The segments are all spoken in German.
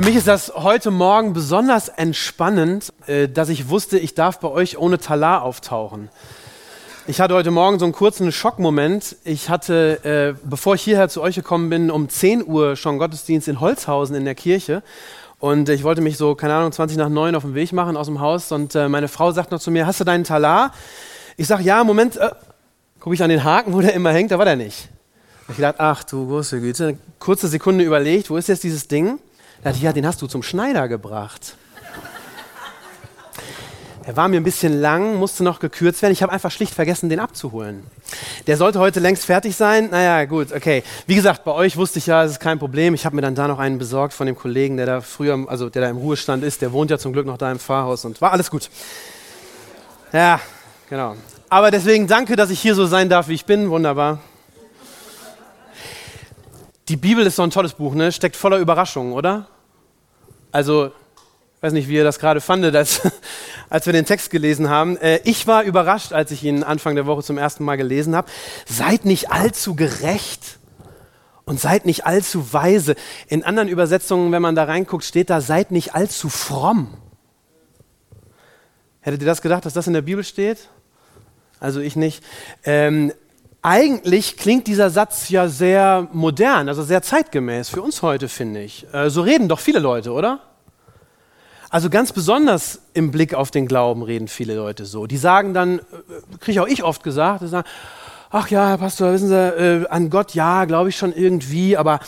Für mich ist das heute Morgen besonders entspannend, äh, dass ich wusste, ich darf bei euch ohne Talar auftauchen. Ich hatte heute Morgen so einen kurzen Schockmoment. Ich hatte, äh, bevor ich hierher zu euch gekommen bin, um 10 Uhr schon Gottesdienst in Holzhausen in der Kirche. Und ich wollte mich so, keine Ahnung, 20 nach 9 auf den Weg machen aus dem Haus. Und äh, meine Frau sagt noch zu mir, hast du deinen Talar? Ich sage, ja, Moment, äh, gucke ich an den Haken, wo der immer hängt, da war der nicht. Ich dachte, ach du große Güte. Kurze Sekunde überlegt, wo ist jetzt dieses Ding? Da dachte ich, ja, den hast du zum Schneider gebracht. Er war mir ein bisschen lang, musste noch gekürzt werden. Ich habe einfach schlicht vergessen, den abzuholen. Der sollte heute längst fertig sein. Naja, gut, okay. Wie gesagt, bei euch wusste ich ja, es ist kein Problem. Ich habe mir dann da noch einen besorgt von dem Kollegen, der da früher, also der da im Ruhestand ist. Der wohnt ja zum Glück noch da im Pfarrhaus und war alles gut. Ja, genau. Aber deswegen danke, dass ich hier so sein darf, wie ich bin. Wunderbar. Die Bibel ist so ein tolles Buch, ne? Steckt voller Überraschungen, oder? Also, ich weiß nicht, wie ihr das gerade fandet, als, als wir den Text gelesen haben. Äh, ich war überrascht, als ich ihn Anfang der Woche zum ersten Mal gelesen habe. Seid nicht allzu gerecht und seid nicht allzu weise. In anderen Übersetzungen, wenn man da reinguckt, steht da, seid nicht allzu fromm. Hättet ihr das gedacht, dass das in der Bibel steht? Also ich nicht. Ähm, eigentlich klingt dieser Satz ja sehr modern, also sehr zeitgemäß für uns heute, finde ich. Äh, so reden doch viele Leute, oder? Also ganz besonders im Blick auf den Glauben reden viele Leute so. Die sagen dann, äh, kriege auch ich oft gesagt, die sagen, ach ja, Herr Pastor, wissen Sie, äh, an Gott ja, glaube ich schon irgendwie, aber,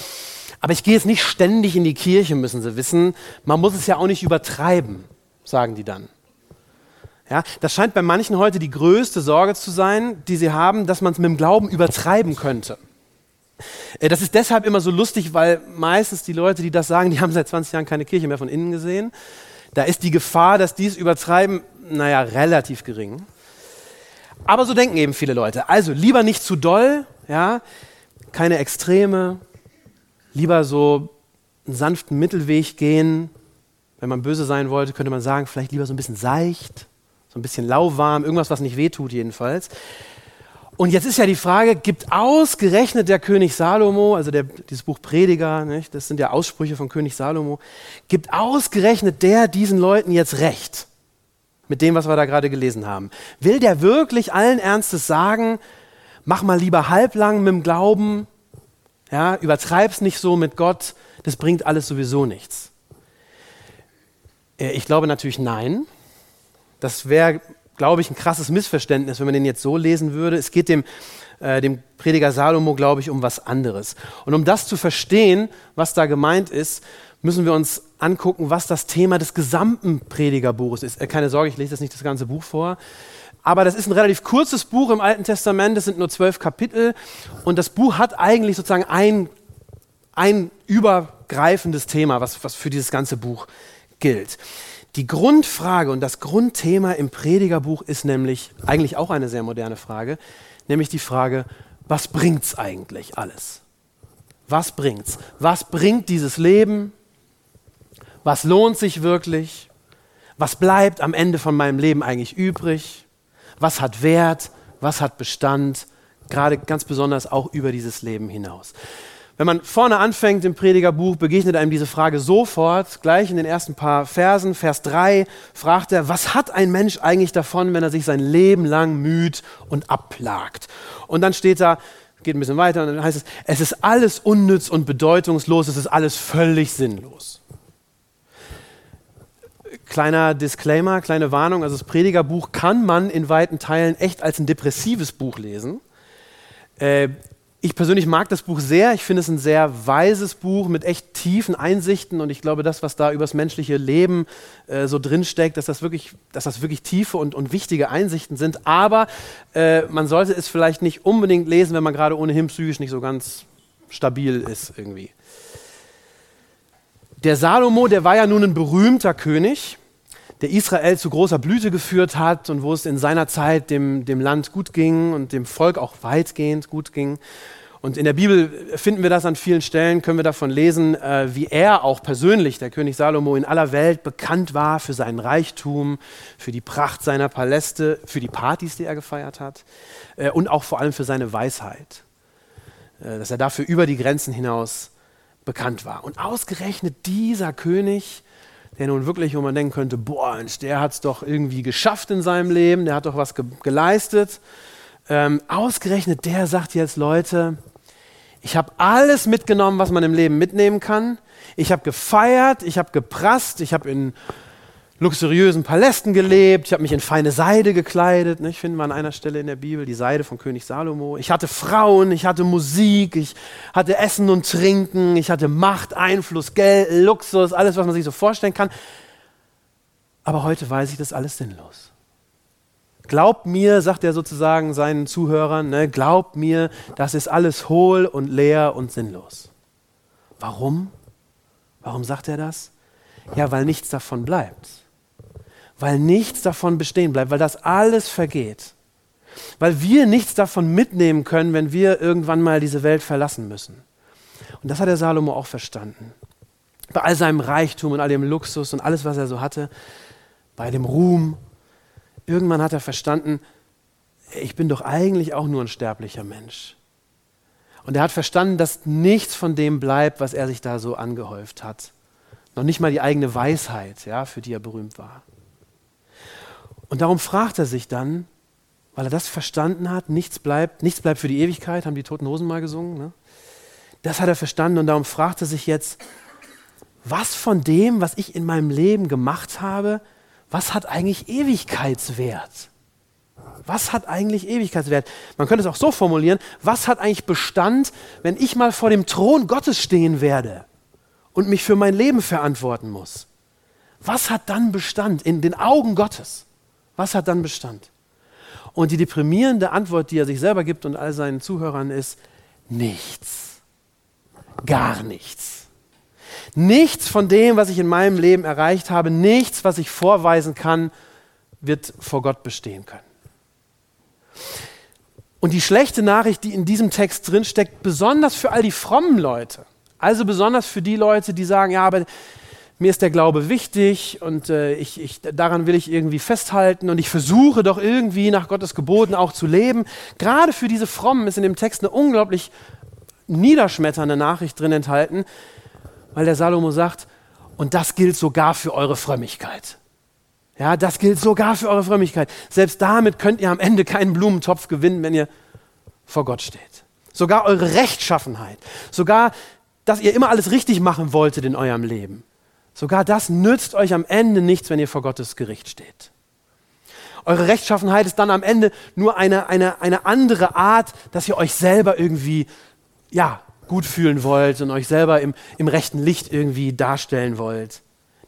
aber ich gehe jetzt nicht ständig in die Kirche, müssen Sie wissen. Man muss es ja auch nicht übertreiben, sagen die dann. Ja, das scheint bei manchen heute die größte Sorge zu sein, die sie haben, dass man es mit dem Glauben übertreiben könnte. Äh, das ist deshalb immer so lustig, weil meistens die Leute, die das sagen, die haben seit 20 Jahren keine Kirche mehr von innen gesehen. Da ist die Gefahr, dass die es übertreiben, naja, relativ gering. Aber so denken eben viele Leute. Also lieber nicht zu doll, ja, keine Extreme, lieber so einen sanften Mittelweg gehen. Wenn man böse sein wollte, könnte man sagen, vielleicht lieber so ein bisschen seicht. So ein bisschen lauwarm, irgendwas, was nicht wehtut jedenfalls. Und jetzt ist ja die Frage, gibt ausgerechnet der König Salomo, also der, dieses Buch Prediger, nicht, das sind ja Aussprüche von König Salomo, gibt ausgerechnet der diesen Leuten jetzt recht mit dem, was wir da gerade gelesen haben? Will der wirklich allen Ernstes sagen, mach mal lieber halblang mit dem Glauben, ja, übertreib's nicht so mit Gott, das bringt alles sowieso nichts? Äh, ich glaube natürlich nein. Das wäre, glaube ich, ein krasses Missverständnis, wenn man den jetzt so lesen würde. Es geht dem, äh, dem Prediger Salomo, glaube ich, um was anderes. Und um das zu verstehen, was da gemeint ist, müssen wir uns angucken, was das Thema des gesamten Predigerbuches ist. Äh, keine Sorge, ich lese jetzt nicht das ganze Buch vor. Aber das ist ein relativ kurzes Buch im Alten Testament, es sind nur zwölf Kapitel. Und das Buch hat eigentlich sozusagen ein, ein übergreifendes Thema, was, was für dieses ganze Buch gilt. Die Grundfrage und das Grundthema im Predigerbuch ist nämlich eigentlich auch eine sehr moderne Frage, nämlich die Frage, was bringt's eigentlich alles? Was bringt's? Was bringt dieses Leben? Was lohnt sich wirklich? Was bleibt am Ende von meinem Leben eigentlich übrig? Was hat Wert? Was hat Bestand? Gerade ganz besonders auch über dieses Leben hinaus. Wenn man vorne anfängt im Predigerbuch, begegnet einem diese Frage sofort, gleich in den ersten paar Versen. Vers 3 fragt er, was hat ein Mensch eigentlich davon, wenn er sich sein Leben lang müht und abplagt? Und dann steht da, geht ein bisschen weiter, und dann heißt es, es ist alles unnütz und bedeutungslos, es ist alles völlig sinnlos. Kleiner Disclaimer, kleine Warnung, also das Predigerbuch kann man in weiten Teilen echt als ein depressives Buch lesen. Äh, ich persönlich mag das Buch sehr. Ich finde es ein sehr weises Buch mit echt tiefen Einsichten und ich glaube, das, was da über das menschliche Leben äh, so drinsteckt, dass das wirklich, dass das wirklich tiefe und, und wichtige Einsichten sind. Aber äh, man sollte es vielleicht nicht unbedingt lesen, wenn man gerade ohnehin psychisch nicht so ganz stabil ist irgendwie. Der Salomo, der war ja nun ein berühmter König, der Israel zu großer Blüte geführt hat und wo es in seiner Zeit dem, dem Land gut ging und dem Volk auch weitgehend gut ging. Und in der Bibel finden wir das an vielen Stellen, können wir davon lesen, äh, wie er auch persönlich, der König Salomo, in aller Welt bekannt war für seinen Reichtum, für die Pracht seiner Paläste, für die Partys, die er gefeiert hat äh, und auch vor allem für seine Weisheit. Äh, dass er dafür über die Grenzen hinaus bekannt war. Und ausgerechnet dieser König, der nun wirklich, wo man denken könnte, boah, Mensch, der hat es doch irgendwie geschafft in seinem Leben, der hat doch was ge geleistet. Ähm, ausgerechnet der sagt jetzt, Leute, ich habe alles mitgenommen, was man im Leben mitnehmen kann. Ich habe gefeiert, ich habe geprasst, ich habe in luxuriösen Palästen gelebt, ich habe mich in feine Seide gekleidet. Ne? Ich finde an einer Stelle in der Bibel die Seide von König Salomo. Ich hatte Frauen, ich hatte Musik, ich hatte Essen und Trinken, ich hatte Macht, Einfluss, Geld, Luxus, alles, was man sich so vorstellen kann. Aber heute weiß ich, das ist alles sinnlos. Glaubt mir, sagt er sozusagen seinen Zuhörern, ne, glaubt mir, das ist alles hohl und leer und sinnlos. Warum? Warum sagt er das? Ja, weil nichts davon bleibt. Weil nichts davon bestehen bleibt, weil das alles vergeht. Weil wir nichts davon mitnehmen können, wenn wir irgendwann mal diese Welt verlassen müssen. Und das hat der Salomo auch verstanden. Bei all seinem Reichtum und all dem Luxus und alles, was er so hatte, bei dem Ruhm Irgendwann hat er verstanden, ich bin doch eigentlich auch nur ein sterblicher Mensch. Und er hat verstanden, dass nichts von dem bleibt, was er sich da so angehäuft hat. Noch nicht mal die eigene Weisheit, ja, für die er berühmt war. Und darum fragt er sich dann, weil er das verstanden hat, nichts bleibt, nichts bleibt für die Ewigkeit, haben die Toten Hosen mal gesungen. Ne? Das hat er verstanden und darum fragt er sich jetzt, was von dem, was ich in meinem Leben gemacht habe, was hat eigentlich Ewigkeitswert? Was hat eigentlich Ewigkeitswert? Man könnte es auch so formulieren, was hat eigentlich Bestand, wenn ich mal vor dem Thron Gottes stehen werde und mich für mein Leben verantworten muss? Was hat dann Bestand in den Augen Gottes? Was hat dann Bestand? Und die deprimierende Antwort, die er sich selber gibt und all seinen Zuhörern ist, nichts. Gar nichts. Nichts von dem, was ich in meinem Leben erreicht habe, nichts, was ich vorweisen kann, wird vor Gott bestehen können. Und die schlechte Nachricht, die in diesem Text drinsteckt, besonders für all die frommen Leute, also besonders für die Leute, die sagen, ja, aber mir ist der Glaube wichtig und äh, ich, ich, daran will ich irgendwie festhalten und ich versuche doch irgendwie nach Gottes Geboten auch zu leben. Gerade für diese Frommen ist in dem Text eine unglaublich niederschmetternde Nachricht drin enthalten, weil der Salomo sagt, und das gilt sogar für eure Frömmigkeit. Ja, das gilt sogar für eure Frömmigkeit. Selbst damit könnt ihr am Ende keinen Blumentopf gewinnen, wenn ihr vor Gott steht. Sogar eure Rechtschaffenheit, sogar, dass ihr immer alles richtig machen wolltet in eurem Leben. Sogar das nützt euch am Ende nichts, wenn ihr vor Gottes Gericht steht. Eure Rechtschaffenheit ist dann am Ende nur eine, eine, eine andere Art, dass ihr euch selber irgendwie ja, gut fühlen wollt und euch selber im, im rechten Licht irgendwie darstellen wollt.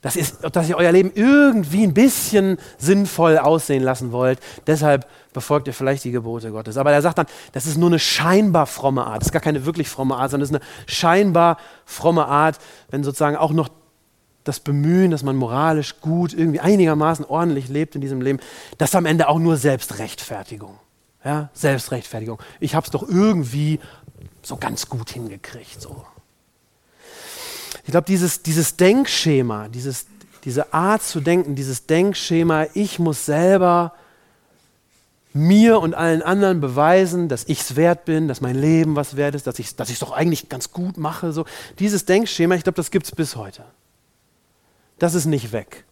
Das ist, dass ihr euer Leben irgendwie ein bisschen sinnvoll aussehen lassen wollt. Deshalb befolgt ihr vielleicht die Gebote Gottes. Aber er sagt dann, das ist nur eine scheinbar fromme Art. Das ist gar keine wirklich fromme Art, sondern das ist eine scheinbar fromme Art, wenn sozusagen auch noch das Bemühen, dass man moralisch gut, irgendwie einigermaßen ordentlich lebt in diesem Leben, das ist am Ende auch nur Selbstrechtfertigung. Ja, Selbstrechtfertigung. Ich habe es doch irgendwie so ganz gut hingekriegt. So. Ich glaube, dieses, dieses Denkschema, dieses, diese Art zu denken, dieses Denkschema, ich muss selber mir und allen anderen beweisen, dass ich es wert bin, dass mein Leben was wert ist, dass ich es dass doch eigentlich ganz gut mache. So. Dieses Denkschema, ich glaube, das gibt es bis heute. Das ist nicht weg.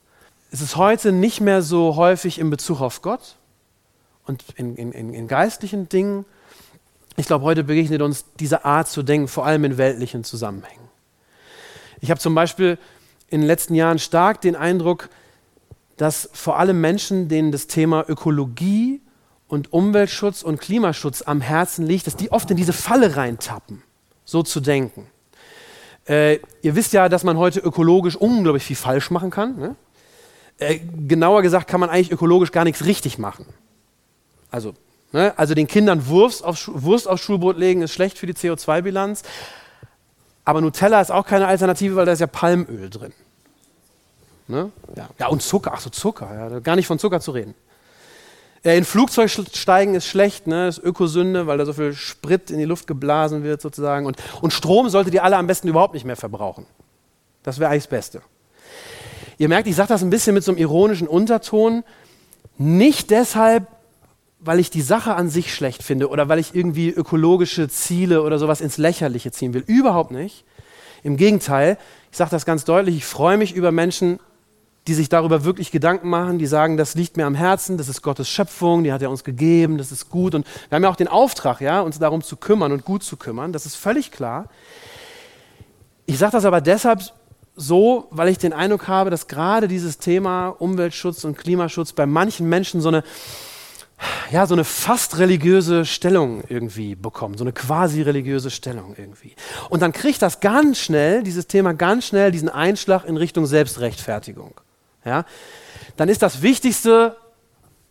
Es ist heute nicht mehr so häufig in Bezug auf Gott und in, in, in geistlichen Dingen, ich glaube, heute begegnet uns diese Art zu denken, vor allem in weltlichen Zusammenhängen. Ich habe zum Beispiel in den letzten Jahren stark den Eindruck, dass vor allem Menschen, denen das Thema Ökologie und Umweltschutz und Klimaschutz am Herzen liegt, dass die oft in diese Falle reintappen, so zu denken. Äh, ihr wisst ja, dass man heute ökologisch unglaublich viel falsch machen kann. Ne? Äh, genauer gesagt kann man eigentlich ökologisch gar nichts richtig machen. Also Ne? Also den Kindern Wurst, auf, Wurst aufs Schulbrot legen ist schlecht für die CO2-Bilanz. Aber Nutella ist auch keine Alternative, weil da ist ja Palmöl drin. Ne? Ja. ja, und Zucker, ach so Zucker, ja, gar nicht von Zucker zu reden. Äh, in Flugzeug steigen ist schlecht, ne? ist Ökosünde, weil da so viel Sprit in die Luft geblasen wird sozusagen. Und, und Strom solltet ihr alle am besten überhaupt nicht mehr verbrauchen. Das wäre eigentlich das Beste. Ihr merkt, ich sage das ein bisschen mit so einem ironischen Unterton. Nicht deshalb, weil ich die Sache an sich schlecht finde oder weil ich irgendwie ökologische Ziele oder sowas ins Lächerliche ziehen will. Überhaupt nicht. Im Gegenteil, ich sage das ganz deutlich, ich freue mich über Menschen, die sich darüber wirklich Gedanken machen, die sagen, das liegt mir am Herzen, das ist Gottes Schöpfung, die hat er uns gegeben, das ist gut. Und wir haben ja auch den Auftrag, ja, uns darum zu kümmern und gut zu kümmern, das ist völlig klar. Ich sage das aber deshalb so, weil ich den Eindruck habe, dass gerade dieses Thema Umweltschutz und Klimaschutz bei manchen Menschen so eine, ja, so eine fast religiöse Stellung irgendwie bekommt, so eine quasi religiöse Stellung irgendwie. Und dann kriegt das ganz schnell, dieses Thema ganz schnell diesen Einschlag in Richtung Selbstrechtfertigung. Ja? Dann ist das Wichtigste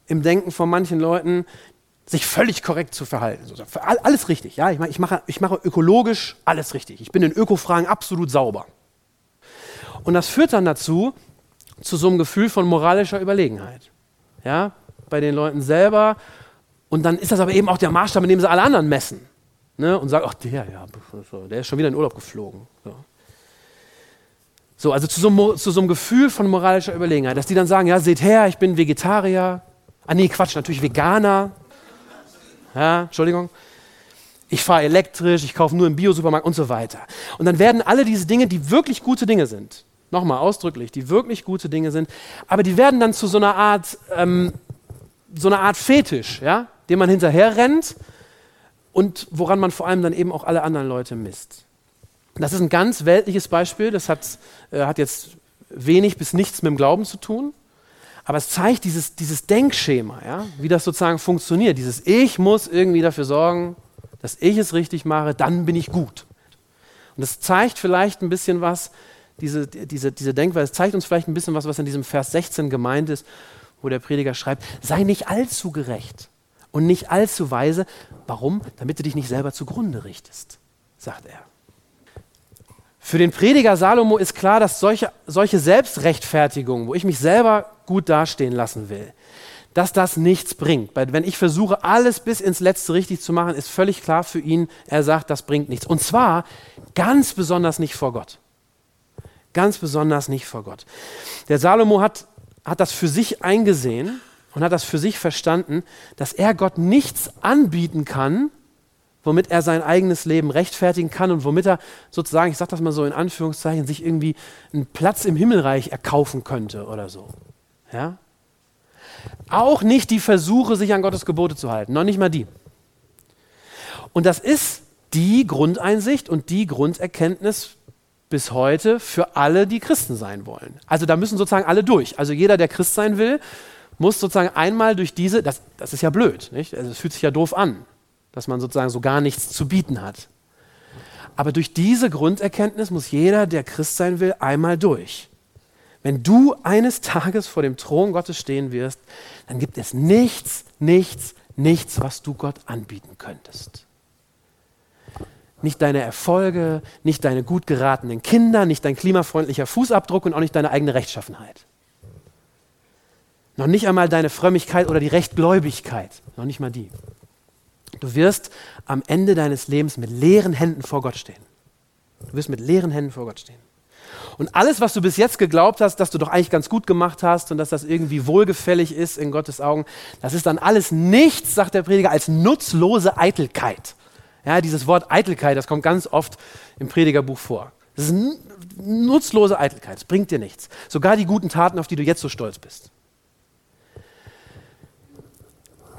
im Denken von manchen Leuten, sich völlig korrekt zu verhalten. Alles richtig, ja. Ich mache, ich mache, ich mache ökologisch alles richtig. Ich bin in Ökofragen absolut sauber. Und das führt dann dazu, zu so einem Gefühl von moralischer Überlegenheit. Ja, bei den Leuten selber. Und dann ist das aber eben auch der Maßstab, in dem sie alle anderen messen. Ne? Und sagen, ach, der, ja, der ist schon wieder in Urlaub geflogen. So. So, also zu so, zu so, einem Gefühl von moralischer Überlegenheit, dass die dann sagen, ja, seht her, ich bin Vegetarier. Ah nee, Quatsch, natürlich Veganer. Ja, Entschuldigung. Ich fahre elektrisch, ich kaufe nur im Biosupermarkt und so weiter. Und dann werden alle diese Dinge, die wirklich gute Dinge sind, nochmal ausdrücklich, die wirklich gute Dinge sind, aber die werden dann zu so einer Art, ähm, so einer Art Fetisch, ja, dem man hinterher rennt und woran man vor allem dann eben auch alle anderen Leute misst. Das ist ein ganz weltliches Beispiel, das hat, äh, hat jetzt wenig bis nichts mit dem Glauben zu tun, aber es zeigt dieses, dieses Denkschema, ja, wie das sozusagen funktioniert. Dieses Ich muss irgendwie dafür sorgen, dass ich es richtig mache, dann bin ich gut. Und das zeigt vielleicht ein bisschen was, diese, diese, diese Denkweise, zeigt uns vielleicht ein bisschen was, was in diesem Vers 16 gemeint ist, wo der Prediger schreibt, sei nicht allzu gerecht und nicht allzu weise. Warum? Damit du dich nicht selber zugrunde richtest, sagt er. Für den Prediger Salomo ist klar, dass solche, solche Selbstrechtfertigung, wo ich mich selber gut dastehen lassen will, dass das nichts bringt. Weil wenn ich versuche, alles bis ins Letzte richtig zu machen, ist völlig klar für ihn, er sagt, das bringt nichts. Und zwar ganz besonders nicht vor Gott. Ganz besonders nicht vor Gott. Der Salomo hat, hat das für sich eingesehen und hat das für sich verstanden, dass er Gott nichts anbieten kann, womit er sein eigenes Leben rechtfertigen kann und womit er sozusagen, ich sage das mal so in Anführungszeichen, sich irgendwie einen Platz im Himmelreich erkaufen könnte oder so. Ja? Auch nicht die Versuche, sich an Gottes Gebote zu halten, noch nicht mal die. Und das ist die Grundeinsicht und die Grunderkenntnis bis heute für alle, die Christen sein wollen. Also da müssen sozusagen alle durch. Also jeder, der Christ sein will, muss sozusagen einmal durch diese, das, das ist ja blöd, nicht? Also es fühlt sich ja doof an dass man sozusagen so gar nichts zu bieten hat. Aber durch diese Grunderkenntnis muss jeder, der Christ sein will, einmal durch. Wenn du eines Tages vor dem Thron Gottes stehen wirst, dann gibt es nichts, nichts, nichts, was du Gott anbieten könntest. Nicht deine Erfolge, nicht deine gut geratenen Kinder, nicht dein klimafreundlicher Fußabdruck und auch nicht deine eigene Rechtschaffenheit. Noch nicht einmal deine Frömmigkeit oder die Rechtgläubigkeit. Noch nicht mal die. Du wirst am Ende deines Lebens mit leeren Händen vor Gott stehen. Du wirst mit leeren Händen vor Gott stehen. Und alles, was du bis jetzt geglaubt hast, dass du doch eigentlich ganz gut gemacht hast und dass das irgendwie wohlgefällig ist in Gottes Augen, das ist dann alles nichts, sagt der Prediger, als nutzlose Eitelkeit. Ja, dieses Wort Eitelkeit, das kommt ganz oft im Predigerbuch vor. Das ist nutzlose Eitelkeit, es bringt dir nichts. Sogar die guten Taten, auf die du jetzt so stolz bist.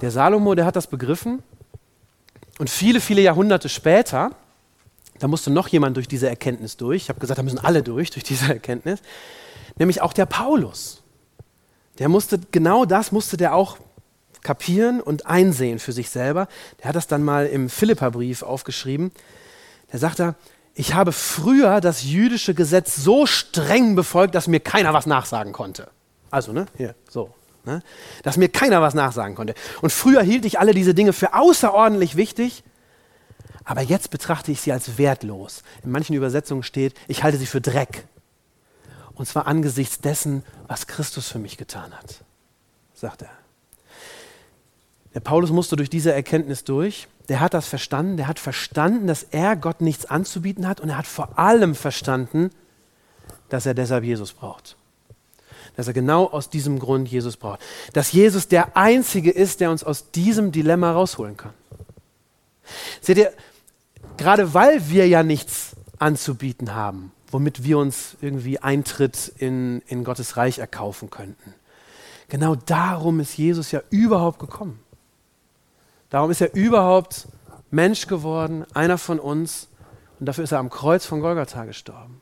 Der Salomo, der hat das begriffen und viele, viele Jahrhunderte später, da musste noch jemand durch diese Erkenntnis durch. Ich habe gesagt, da müssen alle durch, durch diese Erkenntnis. Nämlich auch der Paulus. Der musste, genau das musste der auch kapieren und einsehen für sich selber. Der hat das dann mal im Philipperbrief aufgeschrieben. Der sagt da, ich habe früher das jüdische Gesetz so streng befolgt, dass mir keiner was nachsagen konnte. Also, ne, hier, so, Ne? Dass mir keiner was nachsagen konnte. Und früher hielt ich alle diese Dinge für außerordentlich wichtig, aber jetzt betrachte ich sie als wertlos. In manchen Übersetzungen steht, ich halte sie für Dreck. Und zwar angesichts dessen, was Christus für mich getan hat, sagt er. Der Paulus musste durch diese Erkenntnis durch. Der hat das verstanden. Der hat verstanden, dass er Gott nichts anzubieten hat. Und er hat vor allem verstanden, dass er deshalb Jesus braucht. Dass er genau aus diesem Grund Jesus braucht. Dass Jesus der Einzige ist, der uns aus diesem Dilemma rausholen kann. Seht ihr, gerade weil wir ja nichts anzubieten haben, womit wir uns irgendwie Eintritt in, in Gottes Reich erkaufen könnten. Genau darum ist Jesus ja überhaupt gekommen. Darum ist er überhaupt Mensch geworden, einer von uns, und dafür ist er am Kreuz von Golgatha gestorben.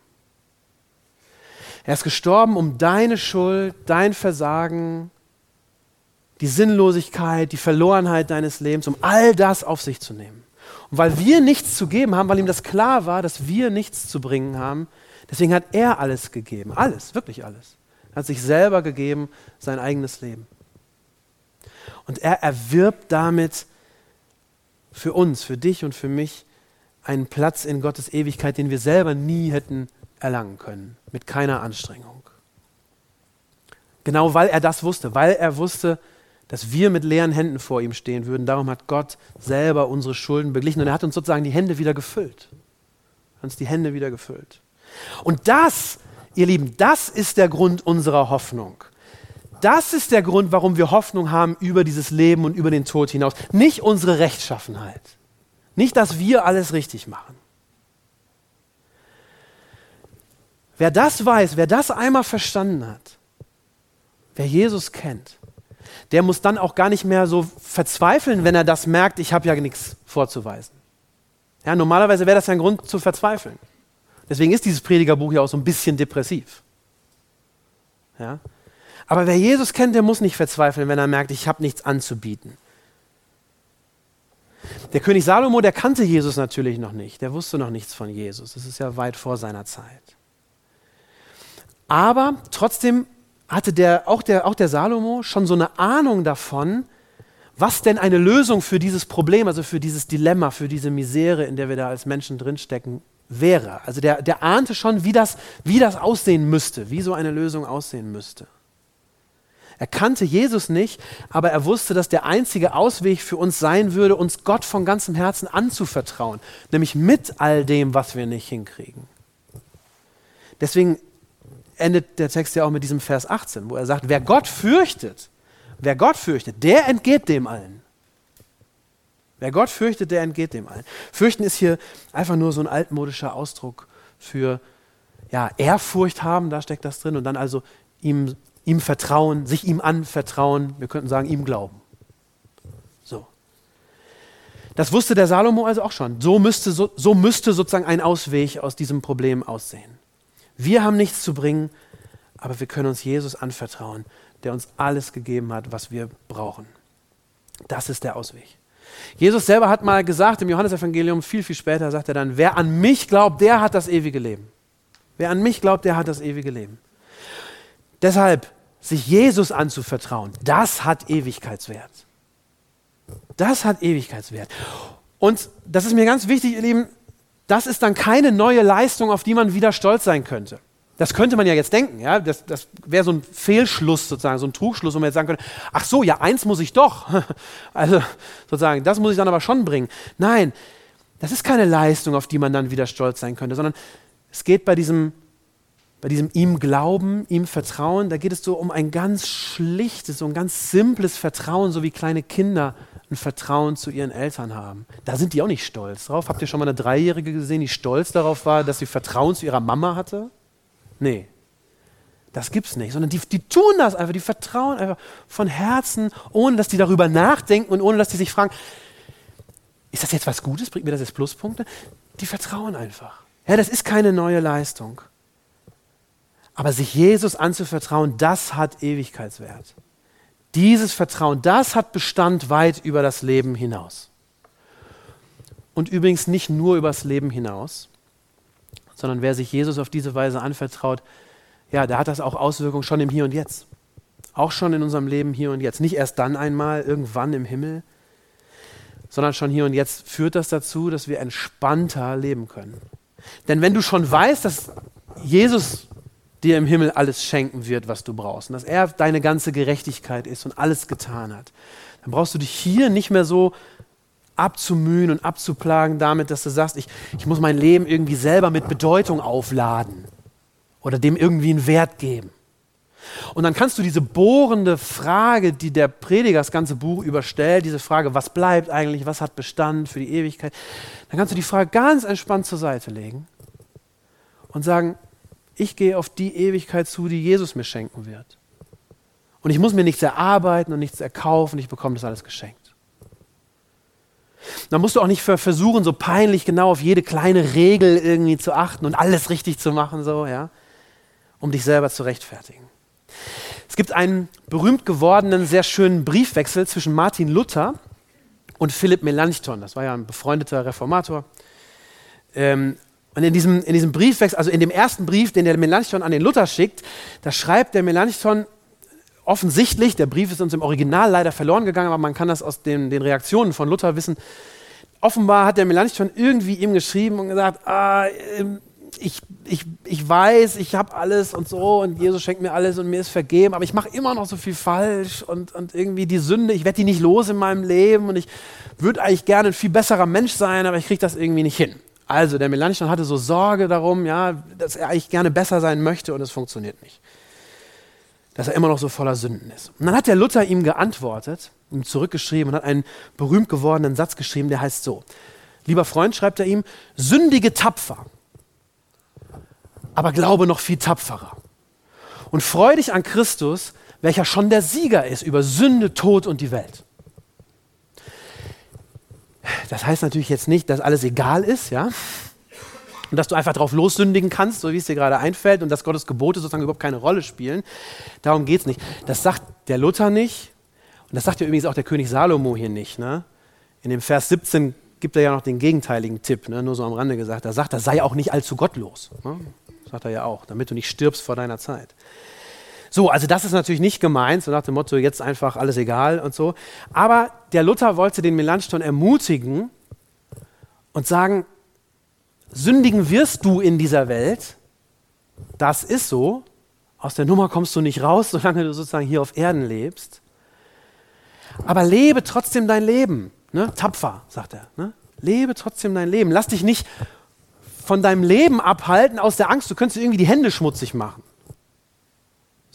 Er ist gestorben, um deine Schuld, dein Versagen, die Sinnlosigkeit, die Verlorenheit deines Lebens, um all das auf sich zu nehmen. Und weil wir nichts zu geben haben, weil ihm das klar war, dass wir nichts zu bringen haben, deswegen hat er alles gegeben. Alles, wirklich alles. Er hat sich selber gegeben, sein eigenes Leben. Und er erwirbt damit für uns, für dich und für mich einen Platz in Gottes Ewigkeit, den wir selber nie hätten erlangen können, mit keiner Anstrengung. Genau weil er das wusste, weil er wusste, dass wir mit leeren Händen vor ihm stehen würden. Darum hat Gott selber unsere Schulden beglichen und er hat uns sozusagen die Hände wieder gefüllt. Hat uns die Hände wieder gefüllt. Und das, ihr Lieben, das ist der Grund unserer Hoffnung. Das ist der Grund, warum wir Hoffnung haben über dieses Leben und über den Tod hinaus. Nicht unsere Rechtschaffenheit. Nicht, dass wir alles richtig machen. Wer das weiß, wer das einmal verstanden hat, wer Jesus kennt, der muss dann auch gar nicht mehr so verzweifeln, wenn er das merkt, ich habe ja nichts vorzuweisen. Ja, normalerweise wäre das ja ein Grund zu verzweifeln. Deswegen ist dieses Predigerbuch ja auch so ein bisschen depressiv. Ja? Aber wer Jesus kennt, der muss nicht verzweifeln, wenn er merkt, ich habe nichts anzubieten. Der König Salomo, der kannte Jesus natürlich noch nicht. Der wusste noch nichts von Jesus. Das ist ja weit vor seiner Zeit. Aber trotzdem hatte der, auch, der, auch der Salomo schon so eine Ahnung davon, was denn eine Lösung für dieses Problem, also für dieses Dilemma, für diese Misere, in der wir da als Menschen drinstecken, wäre. Also der, der ahnte schon, wie das, wie das aussehen müsste, wie so eine Lösung aussehen müsste. Er kannte Jesus nicht, aber er wusste, dass der einzige Ausweg für uns sein würde, uns Gott von ganzem Herzen anzuvertrauen, nämlich mit all dem, was wir nicht hinkriegen. Deswegen endet der Text ja auch mit diesem Vers 18, wo er sagt, wer Gott fürchtet, wer Gott fürchtet, der entgeht dem allen. Wer Gott fürchtet, der entgeht dem allen. Fürchten ist hier einfach nur so ein altmodischer Ausdruck für ja, Ehrfurcht haben, da steckt das drin, und dann also ihm ihm vertrauen, sich ihm anvertrauen, wir könnten sagen, ihm glauben. So. Das wusste der Salomo also auch schon. So müsste, so, so müsste sozusagen ein Ausweg aus diesem Problem aussehen. Wir haben nichts zu bringen, aber wir können uns Jesus anvertrauen, der uns alles gegeben hat, was wir brauchen. Das ist der Ausweg. Jesus selber hat mal gesagt im Johannesevangelium, viel, viel später sagt er dann, wer an mich glaubt, der hat das ewige Leben. Wer an mich glaubt, der hat das ewige Leben. Deshalb sich Jesus anzuvertrauen, das hat Ewigkeitswert. Das hat Ewigkeitswert. Und das ist mir ganz wichtig, ihr Lieben, das ist dann keine neue Leistung, auf die man wieder stolz sein könnte. Das könnte man ja jetzt denken, ja. Das, das wäre so ein Fehlschluss sozusagen, so ein Trugschluss, wo man jetzt sagen könnte, ach so, ja, eins muss ich doch. Also sozusagen, das muss ich dann aber schon bringen. Nein, das ist keine Leistung, auf die man dann wieder stolz sein könnte, sondern es geht bei diesem bei diesem ihm Glauben, ihm Vertrauen, da geht es so um ein ganz schlichtes, so ein ganz simples Vertrauen, so wie kleine Kinder ein Vertrauen zu ihren Eltern haben. Da sind die auch nicht stolz drauf. Habt ihr schon mal eine Dreijährige gesehen, die stolz darauf war, dass sie Vertrauen zu ihrer Mama hatte? Nee. Das gibt's nicht, sondern die, die tun das einfach, die vertrauen einfach von Herzen, ohne dass die darüber nachdenken und ohne dass die sich fragen, ist das jetzt was Gutes, bringt mir das jetzt Pluspunkte? Die vertrauen einfach. Ja, das ist keine neue Leistung. Aber sich Jesus anzuvertrauen, das hat Ewigkeitswert. Dieses Vertrauen, das hat Bestand weit über das Leben hinaus. Und übrigens nicht nur über das Leben hinaus, sondern wer sich Jesus auf diese Weise anvertraut, ja, der hat das auch Auswirkungen schon im Hier und Jetzt. Auch schon in unserem Leben hier und jetzt. Nicht erst dann einmal, irgendwann im Himmel. sondern schon hier und jetzt führt das dazu, dass wir entspannter leben können. Denn wenn du schon weißt, dass Jesus dir im Himmel alles schenken wird, was du brauchst, und dass er deine ganze Gerechtigkeit ist und alles getan hat, dann brauchst du dich hier nicht mehr so abzumühen und abzuplagen damit, dass du sagst, ich, ich muss mein Leben irgendwie selber mit Bedeutung aufladen oder dem irgendwie einen Wert geben. Und dann kannst du diese bohrende Frage, die der Prediger das ganze Buch überstellt, diese Frage, was bleibt eigentlich, was hat Bestand für die Ewigkeit, dann kannst du die Frage ganz entspannt zur Seite legen und sagen, ich gehe auf die Ewigkeit zu, die Jesus mir schenken wird. Und ich muss mir nichts erarbeiten und nichts erkaufen, ich bekomme das alles geschenkt. Dann musst du auch nicht versuchen, so peinlich genau auf jede kleine Regel irgendwie zu achten und alles richtig zu machen, so, ja, um dich selber zu rechtfertigen. Es gibt einen berühmt gewordenen, sehr schönen Briefwechsel zwischen Martin Luther und Philipp Melanchthon. Das war ja ein befreundeter Reformator. Ähm, und in diesem, in diesem Briefwechsel, also in dem ersten Brief, den der Melanchthon an den Luther schickt, da schreibt der Melanchthon offensichtlich, der Brief ist uns im Original leider verloren gegangen, aber man kann das aus den, den Reaktionen von Luther wissen. Offenbar hat der Melanchthon irgendwie ihm geschrieben und gesagt, ah, ähm, ich, ich, ich weiß, ich habe alles und so und Jesus schenkt mir alles und mir ist vergeben, aber ich mache immer noch so viel falsch und, und irgendwie die Sünde, ich werde die nicht los in meinem Leben und ich würde eigentlich gerne ein viel besserer Mensch sein, aber ich kriege das irgendwie nicht hin. Also der Melanchthon hatte so Sorge darum, ja, dass er eigentlich gerne besser sein möchte und es funktioniert nicht. Dass er immer noch so voller Sünden ist. Und dann hat der Luther ihm geantwortet, ihm zurückgeschrieben und hat einen berühmt gewordenen Satz geschrieben, der heißt so: Lieber Freund, schreibt er ihm, sündige tapfer aber glaube noch viel tapferer. Und freu dich an Christus, welcher schon der Sieger ist über Sünde, Tod und die Welt. Das heißt natürlich jetzt nicht, dass alles egal ist, ja? Und dass du einfach drauf lossündigen kannst, so wie es dir gerade einfällt, und dass Gottes Gebote sozusagen überhaupt keine Rolle spielen. Darum geht es nicht. Das sagt der Luther nicht. Und das sagt ja übrigens auch der König Salomo hier nicht. Ne? In dem Vers 17 gibt er ja noch den gegenteiligen Tipp, ne? nur so am Rande gesagt. Da sagt er, sei auch nicht allzu gottlos. Ne? sagt er ja auch, damit du nicht stirbst vor deiner Zeit. So, also das ist natürlich nicht gemeint, so nach dem Motto, jetzt einfach alles egal und so. Aber der Luther wollte den Melanchthon ermutigen und sagen, sündigen wirst du in dieser Welt, das ist so, aus der Nummer kommst du nicht raus, solange du sozusagen hier auf Erden lebst. Aber lebe trotzdem dein Leben, ne? tapfer, sagt er. Ne? Lebe trotzdem dein Leben. Lass dich nicht von deinem Leben abhalten aus der Angst, du könntest irgendwie die Hände schmutzig machen.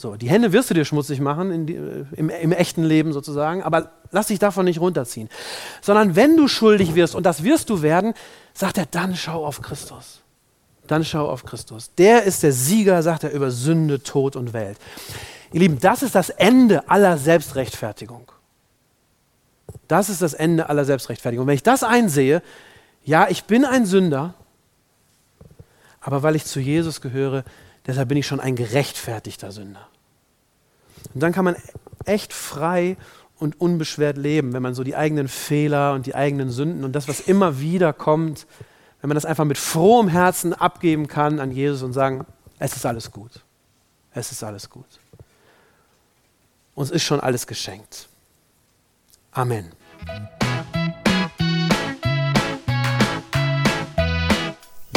So, die Hände wirst du dir schmutzig machen die, äh, im, im, echten Leben sozusagen, aber lass dich davon nicht runterziehen. Sondern wenn du schuldig wirst, und das wirst du werden, sagt er, dann schau auf Christus. Dann schau auf Christus. Der ist der Sieger, sagt er, über Sünde, Tod und Welt. Ihr Lieben, das ist das Ende aller Selbstrechtfertigung. Das ist das Ende aller Selbstrechtfertigung. Und wenn ich das einsehe, ja, ich bin ein Sünder, aber weil ich zu Jesus gehöre, deshalb bin ich schon ein gerechtfertigter Sünder. Und dann kann man echt frei und unbeschwert leben, wenn man so die eigenen Fehler und die eigenen Sünden und das, was immer wieder kommt, wenn man das einfach mit frohem Herzen abgeben kann an Jesus und sagen, es ist alles gut. Es ist alles gut. Uns ist schon alles geschenkt. Amen.